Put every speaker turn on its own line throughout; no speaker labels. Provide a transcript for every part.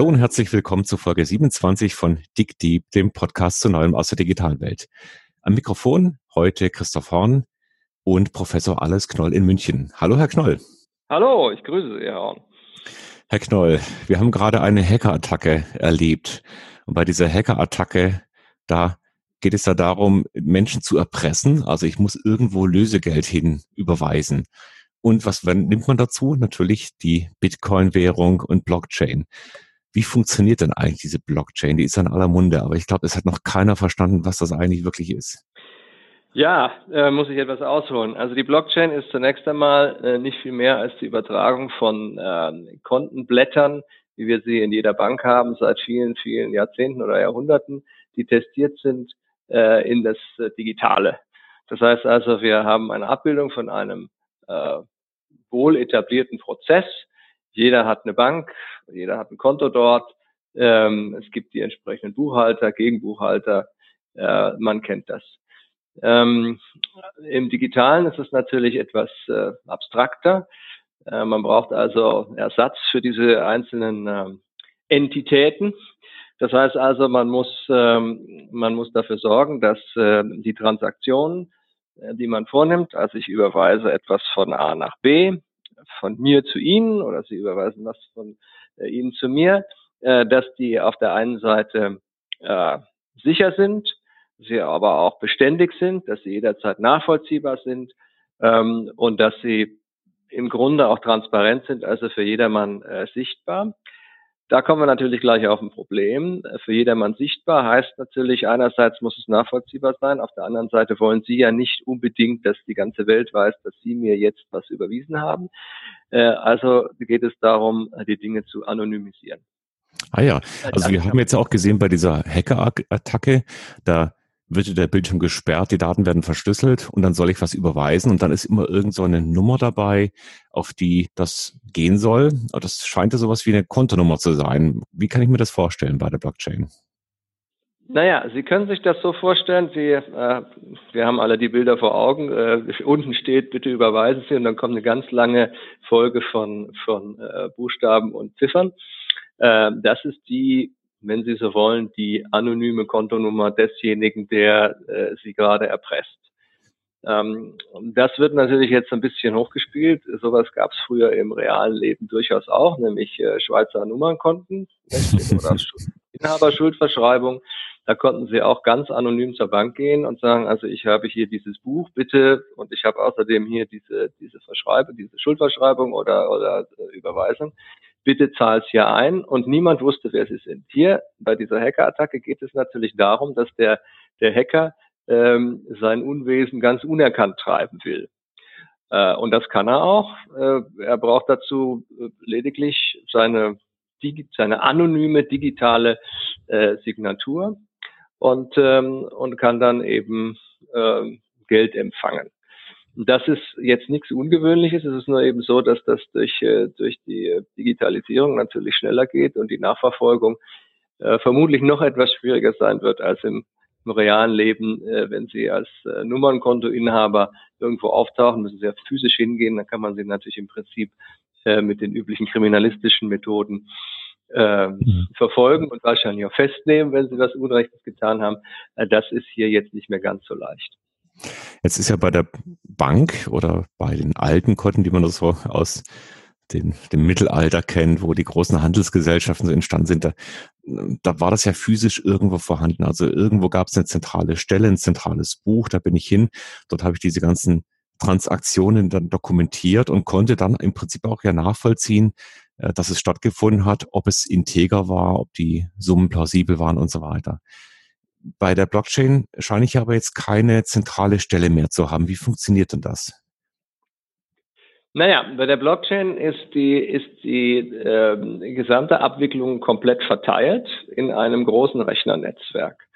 Hallo und herzlich willkommen zu Folge 27 von Dick Deep, dem Podcast zu Neuem aus der digitalen Welt. Am Mikrofon heute Christoph Horn und Professor Alles Knoll in München. Hallo, Herr Knoll.
Hallo, ich grüße Sie, Herr Horn.
Herr Knoll, wir haben gerade eine Hackerattacke erlebt. Und bei dieser Hackerattacke, da geht es da darum, Menschen zu erpressen. Also ich muss irgendwo Lösegeld hin überweisen. Und was nimmt man dazu? Natürlich die Bitcoin-Währung und Blockchain. Wie funktioniert denn eigentlich diese Blockchain? Die ist an aller Munde, aber ich glaube, es hat noch keiner verstanden, was das eigentlich wirklich ist.
Ja, äh, muss ich etwas ausholen. Also die Blockchain ist zunächst einmal äh, nicht viel mehr als die Übertragung von äh, Kontenblättern, wie wir sie in jeder Bank haben, seit vielen, vielen Jahrzehnten oder Jahrhunderten, die testiert sind äh, in das äh, Digitale. Das heißt also, wir haben eine Abbildung von einem äh, wohl etablierten Prozess. Jeder hat eine Bank, jeder hat ein Konto dort. Ähm, es gibt die entsprechenden Buchhalter, Gegenbuchhalter. Äh, man kennt das. Ähm, Im Digitalen ist es natürlich etwas äh, abstrakter. Äh, man braucht also Ersatz für diese einzelnen äh, Entitäten. Das heißt also, man muss, ähm, man muss dafür sorgen, dass äh, die Transaktionen äh, die man vornimmt. Also ich überweise etwas von A nach B, von mir zu Ihnen oder Sie überweisen was von äh, Ihnen zu mir, äh, dass die auf der einen Seite äh, sicher sind, sie aber auch beständig sind, dass sie jederzeit nachvollziehbar sind ähm, und dass sie im Grunde auch transparent sind, also für jedermann äh, sichtbar. Da kommen wir natürlich gleich auf ein Problem. Für jedermann sichtbar heißt natürlich, einerseits muss es nachvollziehbar sein, auf der anderen Seite wollen Sie ja nicht unbedingt, dass die ganze Welt weiß, dass Sie mir jetzt was überwiesen haben. Äh, also geht es darum, die Dinge zu anonymisieren.
Ah ja, also wir haben jetzt auch gesehen bei dieser Hacker-Attacke, da wird der Bildschirm gesperrt, die Daten werden verschlüsselt und dann soll ich was überweisen und dann ist immer irgend so eine Nummer dabei, auf die das gehen soll. Das scheint ja sowas wie eine Kontonummer zu sein. Wie kann ich mir das vorstellen bei der Blockchain?
Naja, Sie können sich das so vorstellen, Sie, äh, wir haben alle die Bilder vor Augen, äh, unten steht, bitte überweisen Sie und dann kommt eine ganz lange Folge von, von äh, Buchstaben und Ziffern. Äh, das ist die wenn Sie so wollen, die anonyme Kontonummer desjenigen, der äh, Sie gerade erpresst. Ähm, das wird natürlich jetzt ein bisschen hochgespielt. Sowas gab es früher im realen Leben durchaus auch, nämlich äh, Schweizer Nummernkonten oder Inhaberschuldverschreibung. Da konnten Sie auch ganz anonym zur Bank gehen und sagen, also ich habe hier dieses Buch, bitte, und ich habe außerdem hier diese, diese Verschreibung, diese Schuldverschreibung oder, oder äh, Überweisung bitte zahl's hier ein und niemand wusste, wer sie sind. Hier bei dieser Hackerattacke geht es natürlich darum, dass der, der Hacker ähm, sein Unwesen ganz unerkannt treiben will. Äh, und das kann er auch. Äh, er braucht dazu äh, lediglich seine, seine anonyme digitale äh, Signatur und, ähm, und kann dann eben äh, Geld empfangen. Das ist jetzt nichts Ungewöhnliches. Es ist nur eben so, dass das durch, äh, durch die Digitalisierung natürlich schneller geht und die Nachverfolgung äh, vermutlich noch etwas schwieriger sein wird als im, im realen Leben. Äh, wenn Sie als äh, Nummernkontoinhaber irgendwo auftauchen, müssen Sie ja physisch hingehen. Dann kann man Sie natürlich im Prinzip äh, mit den üblichen kriminalistischen Methoden äh, mhm. verfolgen und wahrscheinlich auch festnehmen, wenn Sie was Unrechtes getan haben. Äh, das ist hier jetzt nicht mehr ganz so leicht.
Jetzt ist ja bei der Bank oder bei den alten Konten, die man so aus den, dem Mittelalter kennt, wo die großen Handelsgesellschaften so entstanden sind, da, da war das ja physisch irgendwo vorhanden. Also irgendwo gab es eine zentrale Stelle, ein zentrales Buch, da bin ich hin, dort habe ich diese ganzen Transaktionen dann dokumentiert und konnte dann im Prinzip auch ja nachvollziehen, äh, dass es stattgefunden hat, ob es integer war, ob die Summen plausibel waren und so weiter. Bei der Blockchain scheine ich aber jetzt keine zentrale Stelle mehr zu haben. Wie funktioniert denn das?
Naja, bei der Blockchain ist die, ist die äh, gesamte Abwicklung komplett verteilt in einem großen Rechnernetzwerk.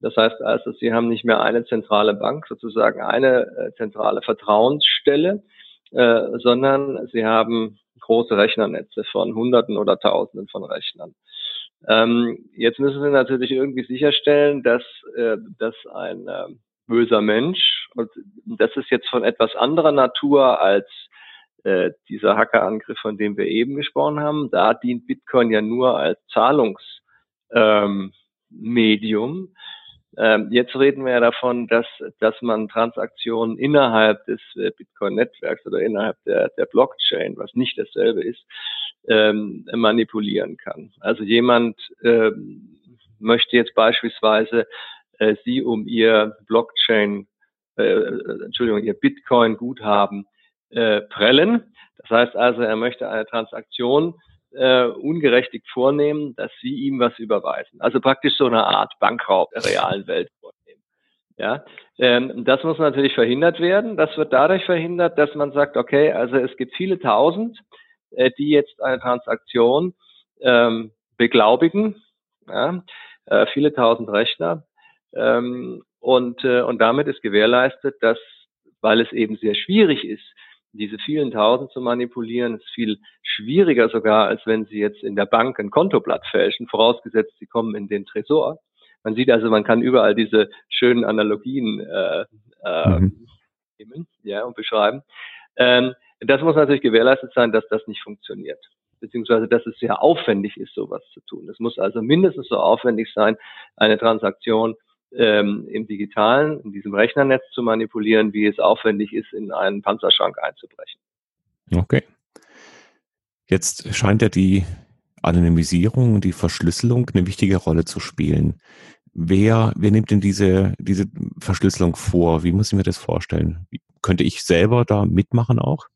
Das heißt also, Sie haben nicht mehr eine zentrale Bank, sozusagen eine äh, zentrale Vertrauensstelle, äh, sondern Sie haben große Rechnernetze von Hunderten oder Tausenden von Rechnern. Ähm, jetzt müssen wir natürlich irgendwie sicherstellen, dass, äh, dass ein äh, böser Mensch, und das ist jetzt von etwas anderer Natur als äh, dieser Hackerangriff, von dem wir eben gesprochen haben. Da dient Bitcoin ja nur als Zahlungsmedium. Ähm, ähm, jetzt reden wir ja davon, dass, dass man Transaktionen innerhalb des äh, Bitcoin-Netzwerks oder innerhalb der, der Blockchain, was nicht dasselbe ist, ähm, manipulieren kann. Also jemand ähm, möchte jetzt beispielsweise äh, Sie um Ihr Blockchain, äh, Entschuldigung, Ihr Bitcoin-Guthaben äh, prellen. Das heißt also, er möchte eine Transaktion äh, ungerechtigt vornehmen, dass sie ihm was überweisen. Also praktisch so eine Art Bankraub der realen Welt vornehmen. Ja, ähm, das muss natürlich verhindert werden. Das wird dadurch verhindert, dass man sagt, okay, also es gibt viele Tausend, äh, die jetzt eine Transaktion ähm, beglaubigen, ja, äh, viele Tausend Rechner. Ähm, und, äh, und damit ist gewährleistet, dass, weil es eben sehr schwierig ist, diese vielen Tausend zu manipulieren ist viel schwieriger sogar, als wenn Sie jetzt in der Bank ein Kontoblatt fälschen, vorausgesetzt, Sie kommen in den Tresor. Man sieht also, man kann überall diese schönen Analogien äh, äh, mhm. nehmen ja, und beschreiben. Ähm, das muss natürlich gewährleistet sein, dass das nicht funktioniert beziehungsweise dass es sehr aufwendig ist, sowas zu tun. Es muss also mindestens so aufwendig sein, eine Transaktion ähm, im digitalen, in diesem Rechnernetz zu manipulieren, wie es aufwendig ist, in einen Panzerschrank einzubrechen.
Okay. Jetzt scheint ja die Anonymisierung und die Verschlüsselung eine wichtige Rolle zu spielen. Wer, wer nimmt denn diese, diese Verschlüsselung vor? Wie muss ich mir das vorstellen? Könnte ich selber da mitmachen auch?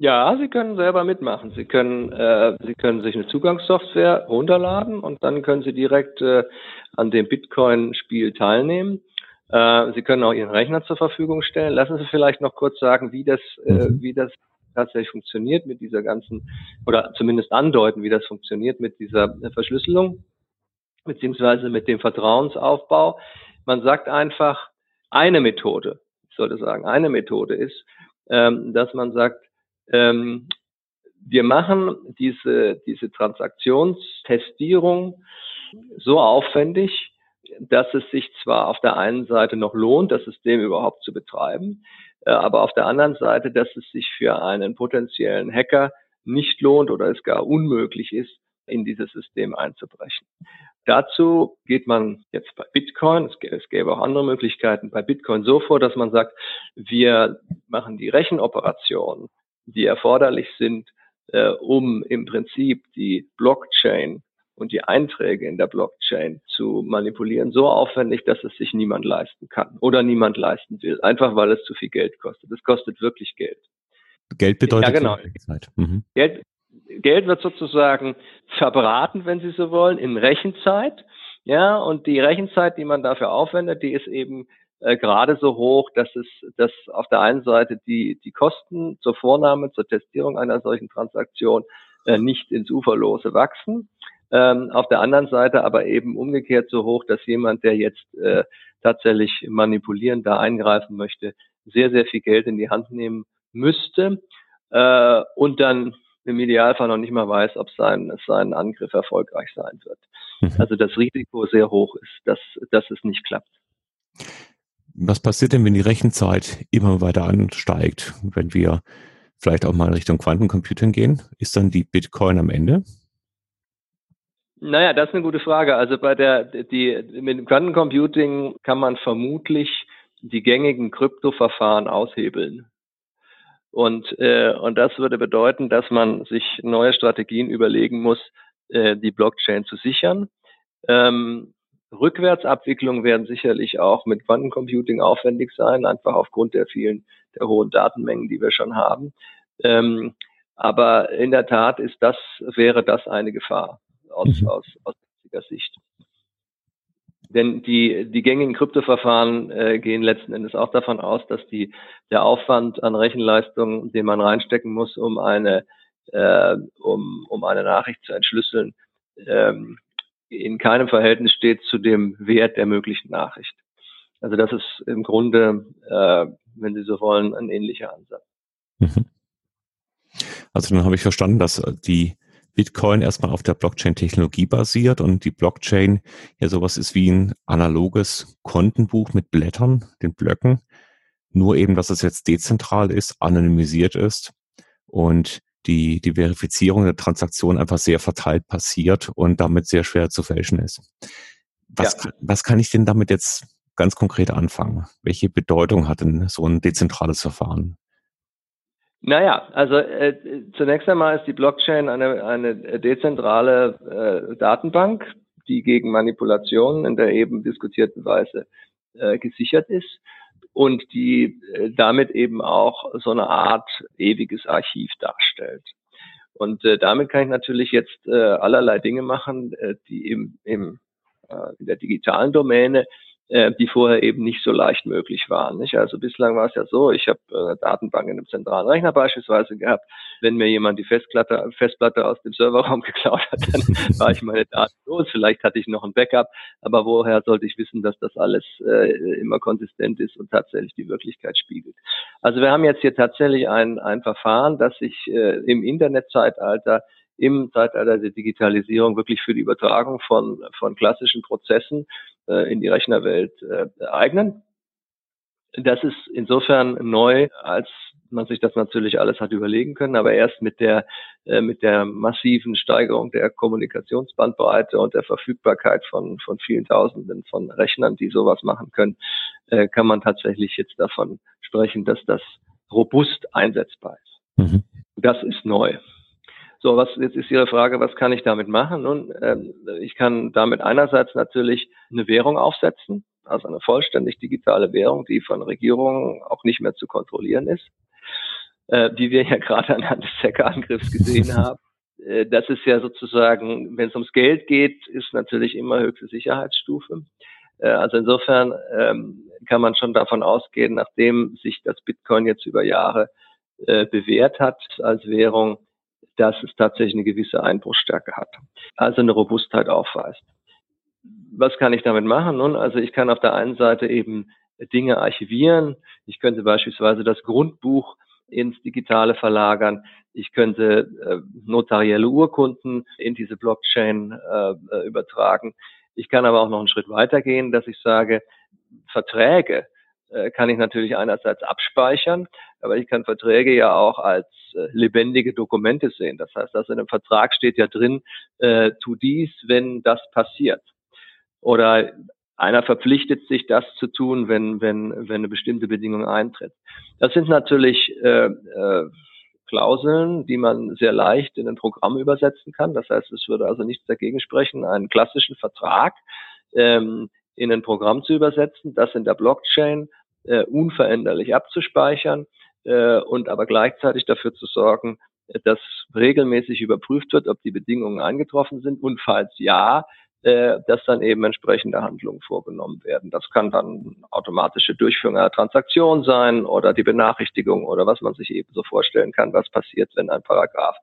Ja, Sie können selber mitmachen. Sie können, äh, Sie können sich eine Zugangssoftware runterladen und dann können Sie direkt äh, an dem Bitcoin-Spiel teilnehmen. Äh, Sie können auch Ihren Rechner zur Verfügung stellen. Lassen Sie vielleicht noch kurz sagen, wie das, äh, mhm. wie das tatsächlich funktioniert mit dieser ganzen, oder zumindest andeuten, wie das funktioniert mit dieser Verschlüsselung, beziehungsweise mit dem Vertrauensaufbau. Man sagt einfach, eine Methode, ich sollte sagen, eine Methode ist, ähm, dass man sagt, ähm, wir machen diese, diese Transaktionstestierung so aufwendig, dass es sich zwar auf der einen Seite noch lohnt, das System überhaupt zu betreiben, äh, aber auf der anderen Seite, dass es sich für einen potenziellen Hacker nicht lohnt oder es gar unmöglich ist, in dieses System einzubrechen. Dazu geht man jetzt bei Bitcoin, es gäbe auch andere Möglichkeiten, bei Bitcoin so vor, dass man sagt, wir machen die Rechenoperationen die erforderlich sind, äh, um im Prinzip die Blockchain und die Einträge in der Blockchain zu manipulieren, so aufwendig, dass es sich niemand leisten kann oder niemand leisten will, einfach weil es zu viel Geld kostet. Es kostet wirklich Geld.
Geld bedeutet
ja, genau. Zeit. Mhm. Geld, Geld wird sozusagen verbraten, wenn Sie so wollen, in Rechenzeit. Ja, und die Rechenzeit, die man dafür aufwendet, die ist eben äh, gerade so hoch, dass es, dass auf der einen Seite die, die Kosten zur Vornahme, zur Testierung einer solchen Transaktion äh, nicht ins Uferlose wachsen. Ähm, auf der anderen Seite aber eben umgekehrt so hoch, dass jemand, der jetzt äh, tatsächlich manipulieren, da eingreifen möchte, sehr, sehr viel Geld in die Hand nehmen müsste äh, und dann im Idealfall noch nicht mal weiß, ob sein, sein Angriff erfolgreich sein wird. Mhm. Also das Risiko sehr hoch ist, dass, dass es nicht klappt.
Was passiert denn, wenn die Rechenzeit immer weiter ansteigt? Wenn wir vielleicht auch mal Richtung Quantencomputing gehen, ist dann die Bitcoin am Ende?
Naja, das ist eine gute Frage. Also bei der, die, mit dem Quantencomputing kann man vermutlich die gängigen Kryptoverfahren aushebeln. Und, äh, und das würde bedeuten, dass man sich neue Strategien überlegen muss, äh, die Blockchain zu sichern. Ähm, Rückwärtsabwicklungen werden sicherlich auch mit Quantencomputing aufwendig sein, einfach aufgrund der vielen, der hohen Datenmengen, die wir schon haben. Ähm, aber in der Tat ist das, wäre das eine Gefahr aus, mhm. aus, aus jetziger Sicht. Denn die, die gängigen Kryptoverfahren äh, gehen letzten Endes auch davon aus, dass die, der Aufwand an Rechenleistung, den man reinstecken muss, um eine, äh, um, um eine Nachricht zu entschlüsseln, ähm, in keinem Verhältnis steht zu dem Wert der möglichen Nachricht. Also das ist im Grunde, äh, wenn Sie so wollen, ein ähnlicher Ansatz. Mhm.
Also dann habe ich verstanden, dass die Bitcoin erstmal auf der Blockchain-Technologie basiert und die Blockchain ja sowas ist wie ein analoges Kontenbuch mit Blättern, den Blöcken. Nur eben, dass es jetzt dezentral ist, anonymisiert ist und die, die Verifizierung der Transaktion einfach sehr verteilt passiert und damit sehr schwer zu fälschen ist. Was, ja. was kann ich denn damit jetzt ganz konkret anfangen? Welche Bedeutung hat denn so ein dezentrales Verfahren?
Naja, also äh, zunächst einmal ist die Blockchain eine, eine dezentrale äh, Datenbank, die gegen Manipulationen in der eben diskutierten Weise äh, gesichert ist und die äh, damit eben auch so eine Art ewiges Archiv darstellt. Und äh, damit kann ich natürlich jetzt äh, allerlei Dinge machen, äh, die im, im, äh, in der digitalen Domäne äh, die vorher eben nicht so leicht möglich waren. Nicht? Also bislang war es ja so, ich habe äh, Datenbank in einem zentralen Rechner beispielsweise gehabt. Wenn mir jemand die Festplatte, Festplatte aus dem Serverraum geklaut hat, dann war ich meine Daten los. Vielleicht hatte ich noch ein Backup, aber woher sollte ich wissen, dass das alles äh, immer konsistent ist und tatsächlich die Wirklichkeit spiegelt? Also wir haben jetzt hier tatsächlich ein, ein Verfahren, das sich äh, im Internetzeitalter im Zeitalter der Digitalisierung wirklich für die Übertragung von, von klassischen Prozessen äh, in die Rechnerwelt äh, eignen. Das ist insofern neu, als man sich das natürlich alles hat überlegen können, aber erst mit der, äh, mit der massiven Steigerung der Kommunikationsbandbreite und der Verfügbarkeit von, von vielen Tausenden von Rechnern, die sowas machen können, äh, kann man tatsächlich jetzt davon sprechen, dass das robust einsetzbar ist. Mhm. Das ist neu. So, was jetzt ist Ihre Frage, was kann ich damit machen? Nun, ähm, ich kann damit einerseits natürlich eine Währung aufsetzen, also eine vollständig digitale Währung, die von Regierungen auch nicht mehr zu kontrollieren ist, äh, wie wir ja gerade anhand des Hackerangriffs gesehen haben. Äh, das ist ja sozusagen, wenn es ums Geld geht, ist natürlich immer höchste Sicherheitsstufe. Äh, also insofern ähm, kann man schon davon ausgehen, nachdem sich das Bitcoin jetzt über Jahre äh, bewährt hat als Währung, dass es tatsächlich eine gewisse Einbruchsstärke hat, also eine Robustheit aufweist. Was kann ich damit machen? Nun, also ich kann auf der einen Seite eben Dinge archivieren. Ich könnte beispielsweise das Grundbuch ins Digitale verlagern. Ich könnte äh, notarielle Urkunden in diese Blockchain äh, übertragen. Ich kann aber auch noch einen Schritt weitergehen, dass ich sage, Verträge kann ich natürlich einerseits abspeichern, aber ich kann Verträge ja auch als äh, lebendige Dokumente sehen. Das heißt, also in einem Vertrag steht ja drin, äh, tu dies, wenn das passiert. Oder einer verpflichtet sich, das zu tun, wenn, wenn, wenn eine bestimmte Bedingung eintritt. Das sind natürlich äh, äh, Klauseln, die man sehr leicht in ein Programm übersetzen kann. Das heißt, es würde also nichts dagegen sprechen, einen klassischen Vertrag ähm, in ein Programm zu übersetzen, das in der Blockchain äh, unveränderlich abzuspeichern äh, und aber gleichzeitig dafür zu sorgen, dass regelmäßig überprüft wird, ob die Bedingungen eingetroffen sind und falls ja, äh, dass dann eben entsprechende Handlungen vorgenommen werden. Das kann dann automatische Durchführung einer Transaktion sein oder die Benachrichtigung oder was man sich eben so vorstellen kann, was passiert, wenn ein Paragraph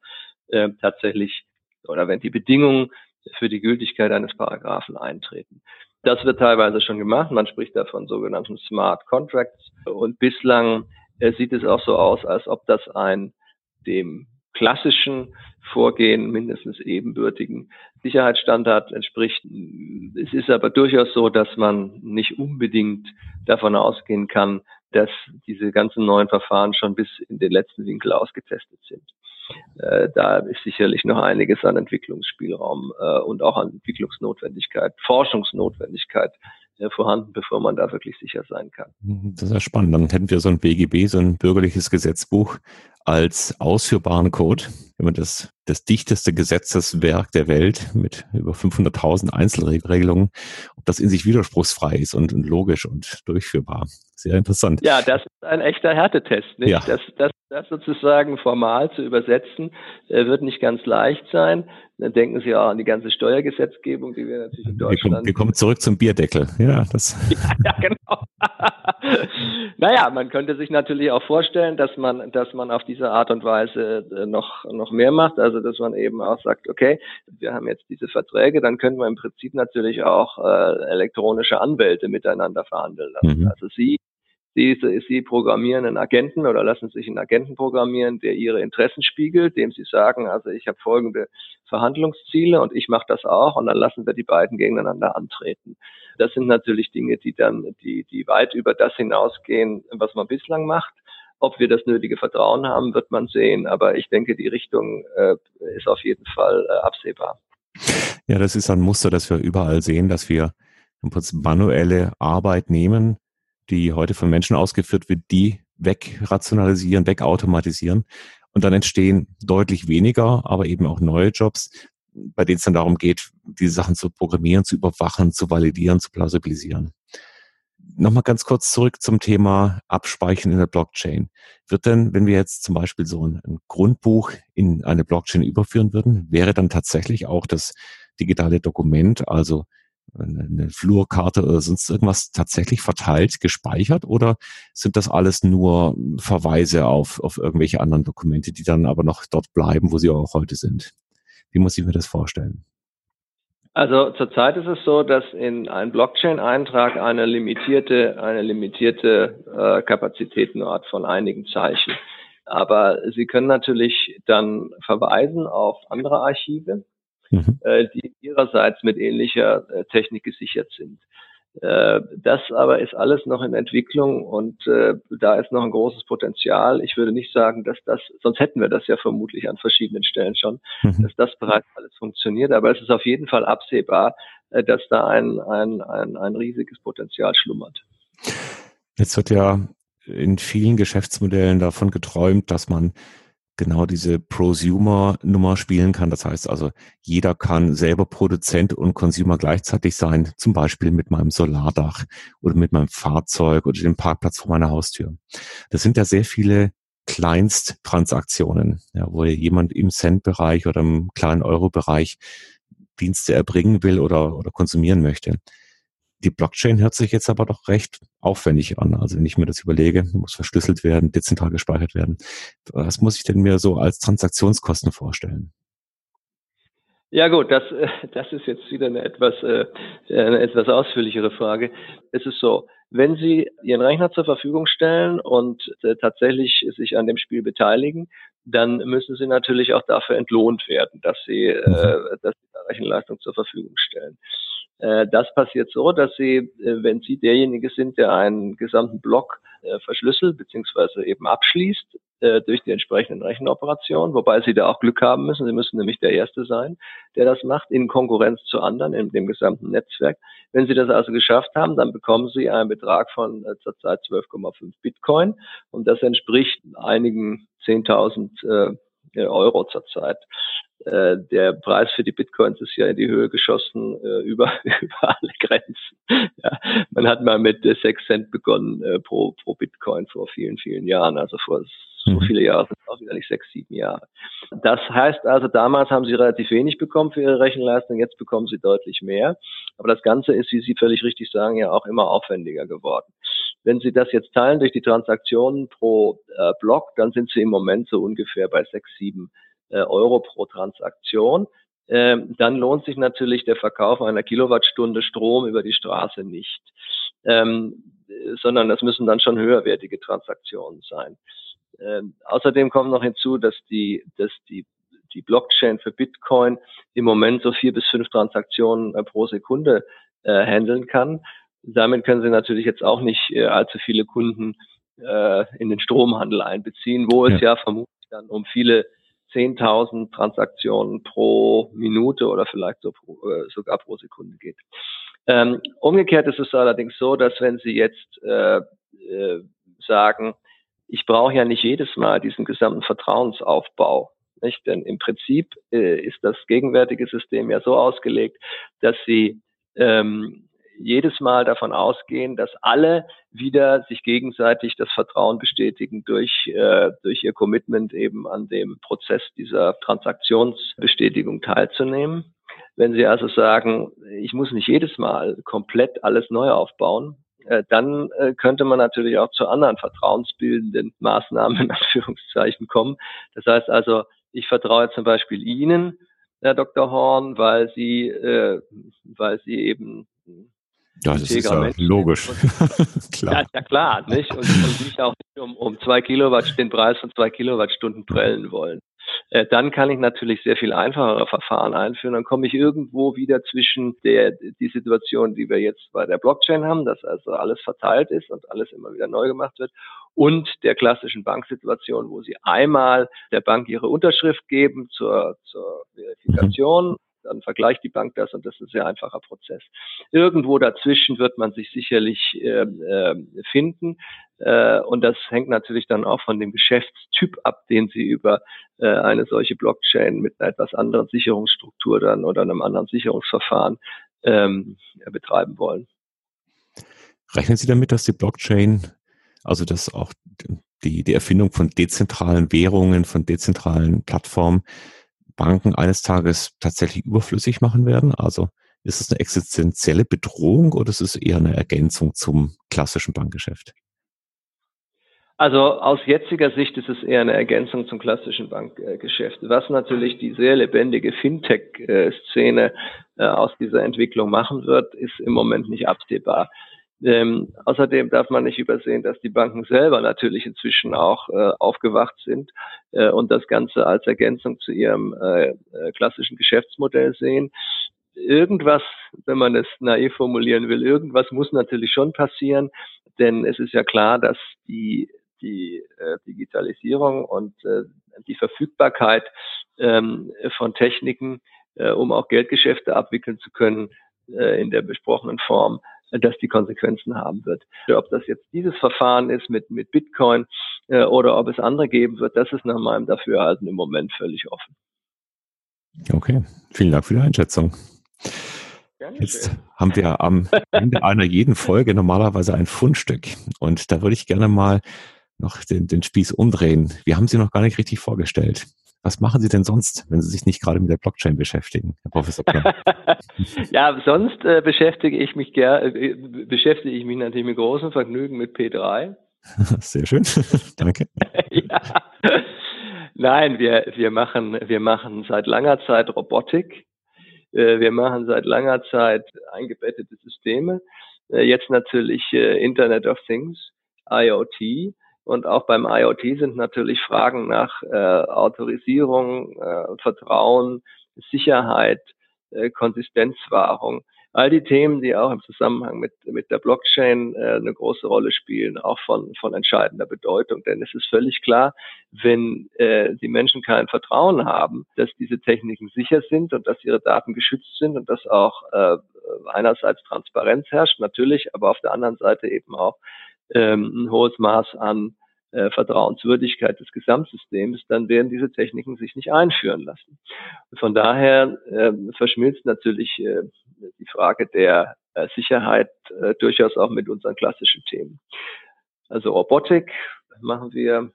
äh, tatsächlich oder wenn die Bedingungen für die Gültigkeit eines Paragraphen eintreten. Das wird teilweise schon gemacht. Man spricht da von sogenannten Smart Contracts. Und bislang äh, sieht es auch so aus, als ob das ein dem klassischen Vorgehen mindestens ebenbürtigen Sicherheitsstandard entspricht. Es ist aber durchaus so, dass man nicht unbedingt davon ausgehen kann, dass diese ganzen neuen Verfahren schon bis in den letzten Winkel ausgetestet sind. Äh, da ist sicherlich noch einiges an Entwicklungsspielraum äh, und auch an Entwicklungsnotwendigkeit, Forschungsnotwendigkeit äh, vorhanden, bevor man da wirklich sicher sein kann.
Das ist ja spannend. Dann hätten wir so ein BGB, so ein bürgerliches Gesetzbuch als ausführbaren Code, wenn man das, das dichteste Gesetzeswerk der Welt mit über 500.000 Einzelregelungen, ob das in sich widerspruchsfrei ist und, und logisch und durchführbar. Sehr interessant.
Ja, das ist ein echter Härtetest. Nicht? Ja. Das, das, das sozusagen formal zu übersetzen, äh, wird nicht ganz leicht sein. Dann denken Sie auch an die ganze Steuergesetzgebung, die wir natürlich in Deutschland.
Wir kommen, wir kommen zurück zum Bierdeckel. Ja, das. ja, ja genau.
naja, man könnte sich natürlich auch vorstellen, dass man, dass man auf diese Art und Weise äh, noch, noch mehr macht. Also, dass man eben auch sagt, okay, wir haben jetzt diese Verträge, dann können wir im Prinzip natürlich auch äh, elektronische Anwälte miteinander verhandeln lassen. Mhm. Also Sie Sie, Sie programmieren einen Agenten oder lassen sich einen Agenten programmieren, der Ihre Interessen spiegelt, dem Sie sagen, also ich habe folgende Verhandlungsziele und ich mache das auch und dann lassen wir die beiden gegeneinander antreten. Das sind natürlich Dinge, die dann, die, die weit über das hinausgehen, was man bislang macht. Ob wir das nötige Vertrauen haben, wird man sehen. Aber ich denke, die Richtung äh, ist auf jeden Fall äh, absehbar.
Ja, das ist ein Muster, das wir überall sehen, dass wir manuelle Arbeit nehmen, die heute von Menschen ausgeführt wird, die wegrationalisieren, wegautomatisieren. Und dann entstehen deutlich weniger, aber eben auch neue Jobs, bei denen es dann darum geht, diese Sachen zu programmieren, zu überwachen, zu validieren, zu plausibilisieren. Nochmal ganz kurz zurück zum Thema Abspeichern in der Blockchain. Wird denn, wenn wir jetzt zum Beispiel so ein, ein Grundbuch in eine Blockchain überführen würden, wäre dann tatsächlich auch das digitale Dokument, also eine Flurkarte oder sonst irgendwas tatsächlich verteilt, gespeichert oder sind das alles nur Verweise auf, auf irgendwelche anderen Dokumente, die dann aber noch dort bleiben, wo sie auch heute sind? Wie muss ich mir das vorstellen?
Also zurzeit ist es so, dass in einem Blockchain-Eintrag eine limitierte, eine limitierte äh, Kapazität nur hat von einigen Zeichen. Aber Sie können natürlich dann verweisen auf andere Archive mhm. äh, die ihrerseits mit ähnlicher äh, Technik gesichert sind. Äh, das aber ist alles noch in Entwicklung und da ist noch ein großes Potenzial. Ich würde nicht sagen, dass das, sonst hätten wir das ja vermutlich an verschiedenen Stellen schon, mhm. dass das bereits alles funktioniert. Aber es ist auf jeden Fall absehbar, dass da ein, ein, ein, ein riesiges Potenzial schlummert.
Jetzt wird ja in vielen Geschäftsmodellen davon geträumt, dass man genau diese Prosumer-Nummer spielen kann. Das heißt also, jeder kann selber Produzent und Consumer gleichzeitig sein, zum Beispiel mit meinem Solardach oder mit meinem Fahrzeug oder dem Parkplatz vor meiner Haustür. Das sind ja sehr viele Kleinsttransaktionen, ja, wo jemand im Cent-Bereich oder im kleinen Euro-Bereich Dienste erbringen will oder, oder konsumieren möchte. Die Blockchain hört sich jetzt aber doch recht aufwendig an. Also wenn ich mir das überlege, muss verschlüsselt werden, dezentral gespeichert werden. Was muss ich denn mir so als Transaktionskosten vorstellen?
Ja gut, das, äh, das ist jetzt wieder eine etwas, äh, eine etwas ausführlichere Frage. Es ist so, wenn Sie Ihren Rechner zur Verfügung stellen und äh, tatsächlich sich an dem Spiel beteiligen, dann müssen Sie natürlich auch dafür entlohnt werden, dass Sie, mhm. dass Sie Rechenleistung zur Verfügung stellen. Äh, das passiert so, dass Sie, äh, wenn Sie derjenige sind, der einen gesamten Block äh, verschlüsselt bzw. eben abschließt durch die entsprechenden Rechenoperationen, wobei Sie da auch Glück haben müssen. Sie müssen nämlich der Erste sein, der das macht, in Konkurrenz zu anderen in dem gesamten Netzwerk. Wenn Sie das also geschafft haben, dann bekommen Sie einen Betrag von zurzeit 12,5 Bitcoin und das entspricht einigen 10.000 Euro zurzeit. Äh, der Preis für die Bitcoins ist ja in die Höhe geschossen äh, über, über alle Grenzen. Ja, man hat mal mit äh, 6 Cent begonnen äh, pro, pro Bitcoin vor vielen, vielen Jahren. Also vor so mhm. viele Jahre sind auch wieder nicht sechs, sieben Jahre. Das heißt also, damals haben sie relativ wenig bekommen für ihre Rechenleistung, jetzt bekommen sie deutlich mehr. Aber das Ganze ist, wie Sie völlig richtig sagen, ja auch immer aufwendiger geworden. Wenn Sie das jetzt teilen durch die Transaktionen pro äh, Block, dann sind Sie im Moment so ungefähr bei sechs, sieben Euro pro Transaktion. Ähm, dann lohnt sich natürlich der Verkauf einer Kilowattstunde Strom über die Straße nicht, ähm, sondern das müssen dann schon höherwertige Transaktionen sein. Ähm, außerdem kommt noch hinzu, dass die, dass die, die Blockchain für Bitcoin im Moment so vier bis fünf Transaktionen äh, pro Sekunde äh, handeln kann. Damit können Sie natürlich jetzt auch nicht äh, allzu viele Kunden äh, in den Stromhandel einbeziehen, wo es ja, ja vermutlich dann um viele 10.000 Transaktionen pro Minute oder vielleicht so pro, äh, sogar pro Sekunde geht. Ähm, umgekehrt ist es allerdings so, dass wenn Sie jetzt äh, äh, sagen, ich brauche ja nicht jedes Mal diesen gesamten Vertrauensaufbau, nicht? Denn im Prinzip äh, ist das gegenwärtige System ja so ausgelegt, dass Sie ähm, jedes Mal davon ausgehen, dass alle wieder sich gegenseitig das Vertrauen bestätigen durch, äh, durch ihr Commitment eben an dem Prozess dieser Transaktionsbestätigung teilzunehmen. Wenn Sie also sagen, ich muss nicht jedes Mal komplett alles neu aufbauen, äh, dann äh, könnte man natürlich auch zu anderen vertrauensbildenden Maßnahmen in Anführungszeichen kommen. Das heißt also, ich vertraue zum Beispiel Ihnen, Herr Dr. Horn, weil Sie, äh, weil Sie eben
ja, das ist ja logisch.
klar. Ja, ja, klar, nicht? Und, und nicht auch um, um zwei Kilowatt, den Preis von zwei Kilowattstunden prellen wollen. Äh, dann kann ich natürlich sehr viel einfachere Verfahren einführen. Dann komme ich irgendwo wieder zwischen der, die Situation, die wir jetzt bei der Blockchain haben, dass also alles verteilt ist und alles immer wieder neu gemacht wird, und der klassischen Banksituation, wo sie einmal der Bank ihre Unterschrift geben zur, zur Verifikation mhm dann vergleicht die Bank das und das ist ein sehr einfacher Prozess. Irgendwo dazwischen wird man sich sicherlich äh, finden äh, und das hängt natürlich dann auch von dem Geschäftstyp ab, den Sie über äh, eine solche Blockchain mit einer etwas anderen Sicherungsstruktur dann oder einem anderen Sicherungsverfahren ähm, betreiben wollen.
Rechnen Sie damit, dass die Blockchain, also dass auch die, die Erfindung von dezentralen Währungen, von dezentralen Plattformen Banken eines Tages tatsächlich überflüssig machen werden? Also ist es eine existenzielle Bedrohung oder ist es eher eine Ergänzung zum klassischen Bankgeschäft?
Also aus jetziger Sicht ist es eher eine Ergänzung zum klassischen Bankgeschäft. Was natürlich die sehr lebendige Fintech-Szene äh, aus dieser Entwicklung machen wird, ist im Moment nicht absehbar. Ähm, außerdem darf man nicht übersehen, dass die Banken selber natürlich inzwischen auch äh, aufgewacht sind äh, und das Ganze als Ergänzung zu ihrem äh, äh, klassischen Geschäftsmodell sehen. Irgendwas, wenn man es naiv formulieren will, irgendwas muss natürlich schon passieren, denn es ist ja klar, dass die, die äh, Digitalisierung und äh, die Verfügbarkeit ähm, von Techniken, um auch Geldgeschäfte abwickeln zu können, in der besprochenen Form, dass die Konsequenzen haben wird. Ob das jetzt dieses Verfahren ist mit, mit Bitcoin äh, oder ob es andere geben wird, das ist nach meinem Dafürhalten im Moment völlig offen.
Okay, vielen Dank für die Einschätzung. Jetzt haben wir am Ende einer jeden Folge normalerweise ein Fundstück. Und da würde ich gerne mal noch den, den Spieß umdrehen. Wir haben Sie noch gar nicht richtig vorgestellt. Was machen Sie denn sonst, wenn Sie sich nicht gerade mit der Blockchain beschäftigen, Herr Professor Klein?
ja, sonst äh, beschäftige ich mich gerne, äh, beschäftige ich mich natürlich mit großem Vergnügen mit P3.
Sehr schön, danke. ja.
Nein, wir, wir machen, wir machen seit langer Zeit Robotik. Äh, wir machen seit langer Zeit eingebettete Systeme. Äh, jetzt natürlich äh, Internet of Things, IoT. Und auch beim IoT sind natürlich Fragen nach äh, Autorisierung, äh, Vertrauen, Sicherheit, äh, Konsistenzwahrung. All die Themen, die auch im Zusammenhang mit, mit der Blockchain äh, eine große Rolle spielen, auch von, von entscheidender Bedeutung. Denn es ist völlig klar, wenn äh, die Menschen kein Vertrauen haben, dass diese Techniken sicher sind und dass ihre Daten geschützt sind und dass auch äh, einerseits Transparenz herrscht, natürlich, aber auf der anderen Seite eben auch ähm, ein hohes Maß an äh, Vertrauenswürdigkeit des Gesamtsystems, dann werden diese Techniken sich nicht einführen lassen. Von daher äh, verschmilzt natürlich äh, die Frage der äh, Sicherheit äh, durchaus auch mit unseren klassischen Themen. Also Robotik machen wir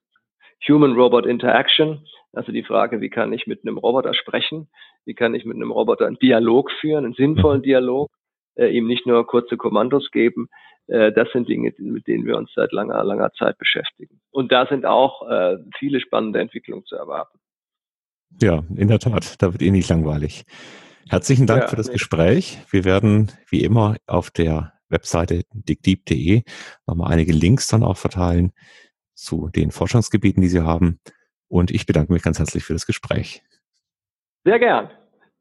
Human-Robot Interaction, also die Frage, wie kann ich mit einem Roboter sprechen, wie kann ich mit einem Roboter einen Dialog führen, einen sinnvollen Dialog, äh, ihm nicht nur kurze Kommandos geben. Äh, das sind Dinge, mit denen wir uns seit langer, langer Zeit beschäftigen. Und da sind auch äh, viele spannende Entwicklungen zu erwarten.
Ja, in der Tat, da wird eh nicht langweilig. Herzlichen Dank ja, für das nee. Gespräch. Wir werden wie immer auf der Webseite digdeep.de nochmal einige Links dann auch verteilen zu den Forschungsgebieten, die Sie haben. Und ich bedanke mich ganz herzlich für das Gespräch.
Sehr gern.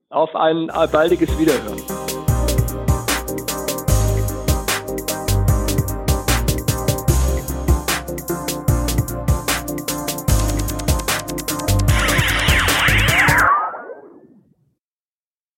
Auf ein baldiges Wiederhören.